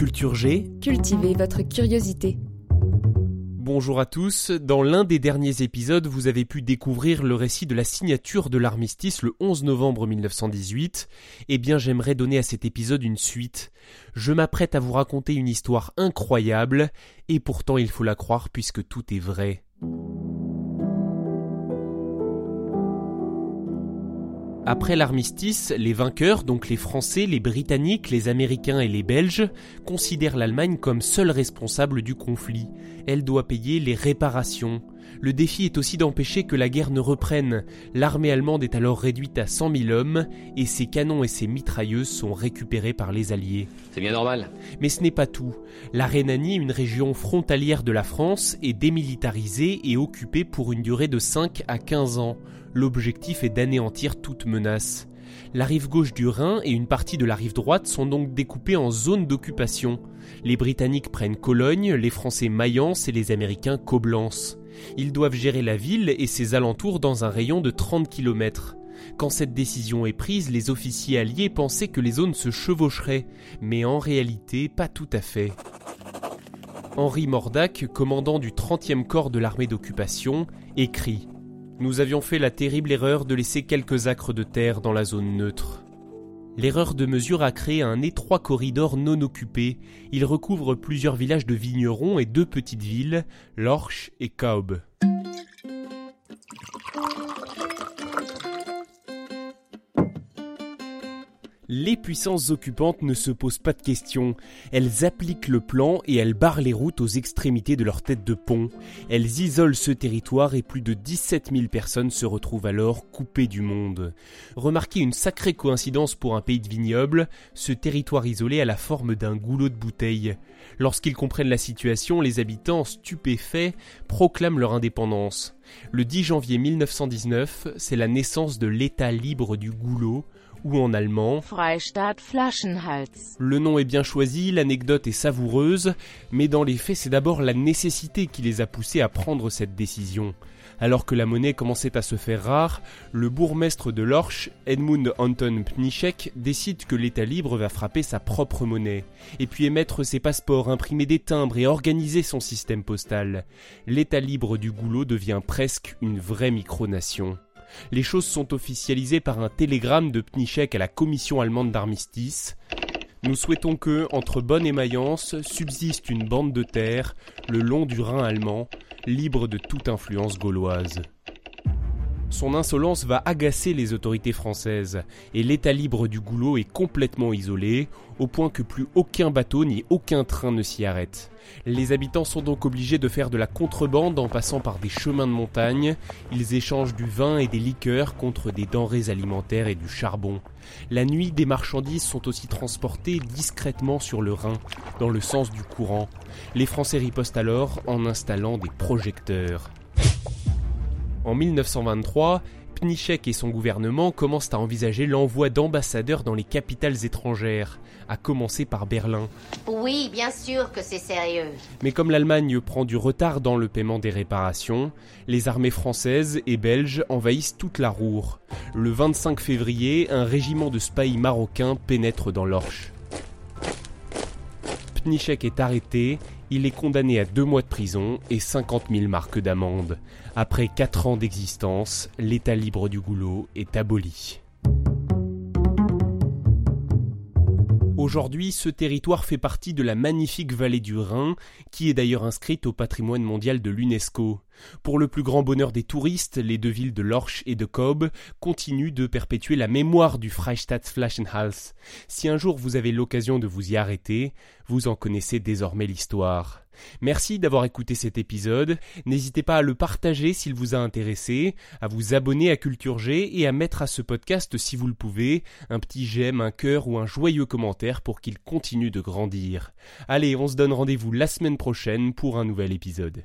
Culture G. Cultivez votre curiosité. Bonjour à tous. Dans l'un des derniers épisodes, vous avez pu découvrir le récit de la signature de l'armistice le 11 novembre 1918. Eh bien, j'aimerais donner à cet épisode une suite. Je m'apprête à vous raconter une histoire incroyable, et pourtant il faut la croire puisque tout est vrai. Après l'armistice, les vainqueurs, donc les Français, les Britanniques, les Américains et les Belges, considèrent l'Allemagne comme seule responsable du conflit. Elle doit payer les réparations. Le défi est aussi d'empêcher que la guerre ne reprenne. L'armée allemande est alors réduite à 100 000 hommes et ses canons et ses mitrailleuses sont récupérés par les Alliés. C'est bien normal. Mais ce n'est pas tout. La Rhénanie, une région frontalière de la France, est démilitarisée et occupée pour une durée de 5 à 15 ans. L'objectif est d'anéantir toute menace. La rive gauche du Rhin et une partie de la rive droite sont donc découpées en zones d'occupation. Les Britanniques prennent Cologne, les Français Mayence et les Américains Coblence. Ils doivent gérer la ville et ses alentours dans un rayon de 30 km. Quand cette décision est prise, les officiers alliés pensaient que les zones se chevaucheraient, mais en réalité pas tout à fait. Henri Mordac, commandant du 30e corps de l'armée d'occupation, écrit nous avions fait la terrible erreur de laisser quelques acres de terre dans la zone neutre. L'erreur de mesure a créé un étroit corridor non occupé. Il recouvre plusieurs villages de vignerons et deux petites villes, Lorch et Kaub. Les puissances occupantes ne se posent pas de questions. Elles appliquent le plan et elles barrent les routes aux extrémités de leur tête de pont. Elles isolent ce territoire et plus de 17 000 personnes se retrouvent alors coupées du monde. Remarquez une sacrée coïncidence pour un pays de vignobles, ce territoire isolé a la forme d'un goulot de bouteille. Lorsqu'ils comprennent la situation, les habitants, stupéfaits, proclament leur indépendance. Le 10 janvier 1919, c'est la naissance de l'État libre du goulot, ou en allemand Freistaat Flaschenhals. Le nom est bien choisi, l'anecdote est savoureuse, mais dans les faits c'est d'abord la nécessité qui les a poussés à prendre cette décision. Alors que la monnaie commençait à se faire rare, le bourgmestre de Lorch, Edmund Anton Pnischek, décide que l'État libre va frapper sa propre monnaie, et puis émettre ses passeports, imprimer des timbres et organiser son système postal. L'État libre du goulot devient presque une vraie micronation. Les choses sont officialisées par un télégramme de Pnichek à la commission allemande d'armistice. Nous souhaitons que, entre Bonn et Mayence, subsiste une bande de terre, le long du Rhin allemand, libre de toute influence gauloise. Son insolence va agacer les autorités françaises, et l'état libre du goulot est complètement isolé, au point que plus aucun bateau ni aucun train ne s'y arrête. Les habitants sont donc obligés de faire de la contrebande en passant par des chemins de montagne, ils échangent du vin et des liqueurs contre des denrées alimentaires et du charbon. La nuit, des marchandises sont aussi transportées discrètement sur le Rhin, dans le sens du courant. Les Français ripostent alors en installant des projecteurs. En 1923, Pnichek et son gouvernement commencent à envisager l'envoi d'ambassadeurs dans les capitales étrangères, à commencer par Berlin. Oui, bien sûr que c'est sérieux. Mais comme l'Allemagne prend du retard dans le paiement des réparations, les armées françaises et belges envahissent toute la Roure. Le 25 février, un régiment de spahis marocains pénètre dans l'Orche. Pnichek est arrêté il est condamné à deux mois de prison et 50 000 marques d'amende. Après quatre ans d'existence, l'état libre du goulot est aboli. Aujourd'hui, ce territoire fait partie de la magnifique vallée du Rhin, qui est d'ailleurs inscrite au patrimoine mondial de l'UNESCO. Pour le plus grand bonheur des touristes, les deux villes de Lorsch et de Kobe continuent de perpétuer la mémoire du Freistadt-Flaschenhals. Si un jour vous avez l'occasion de vous y arrêter, vous en connaissez désormais l'histoire. Merci d'avoir écouté cet épisode. N'hésitez pas à le partager s'il vous a intéressé, à vous abonner à Culture G et à mettre à ce podcast, si vous le pouvez, un petit j'aime, un cœur ou un joyeux commentaire pour qu'il continue de grandir. Allez, on se donne rendez-vous la semaine prochaine pour un nouvel épisode.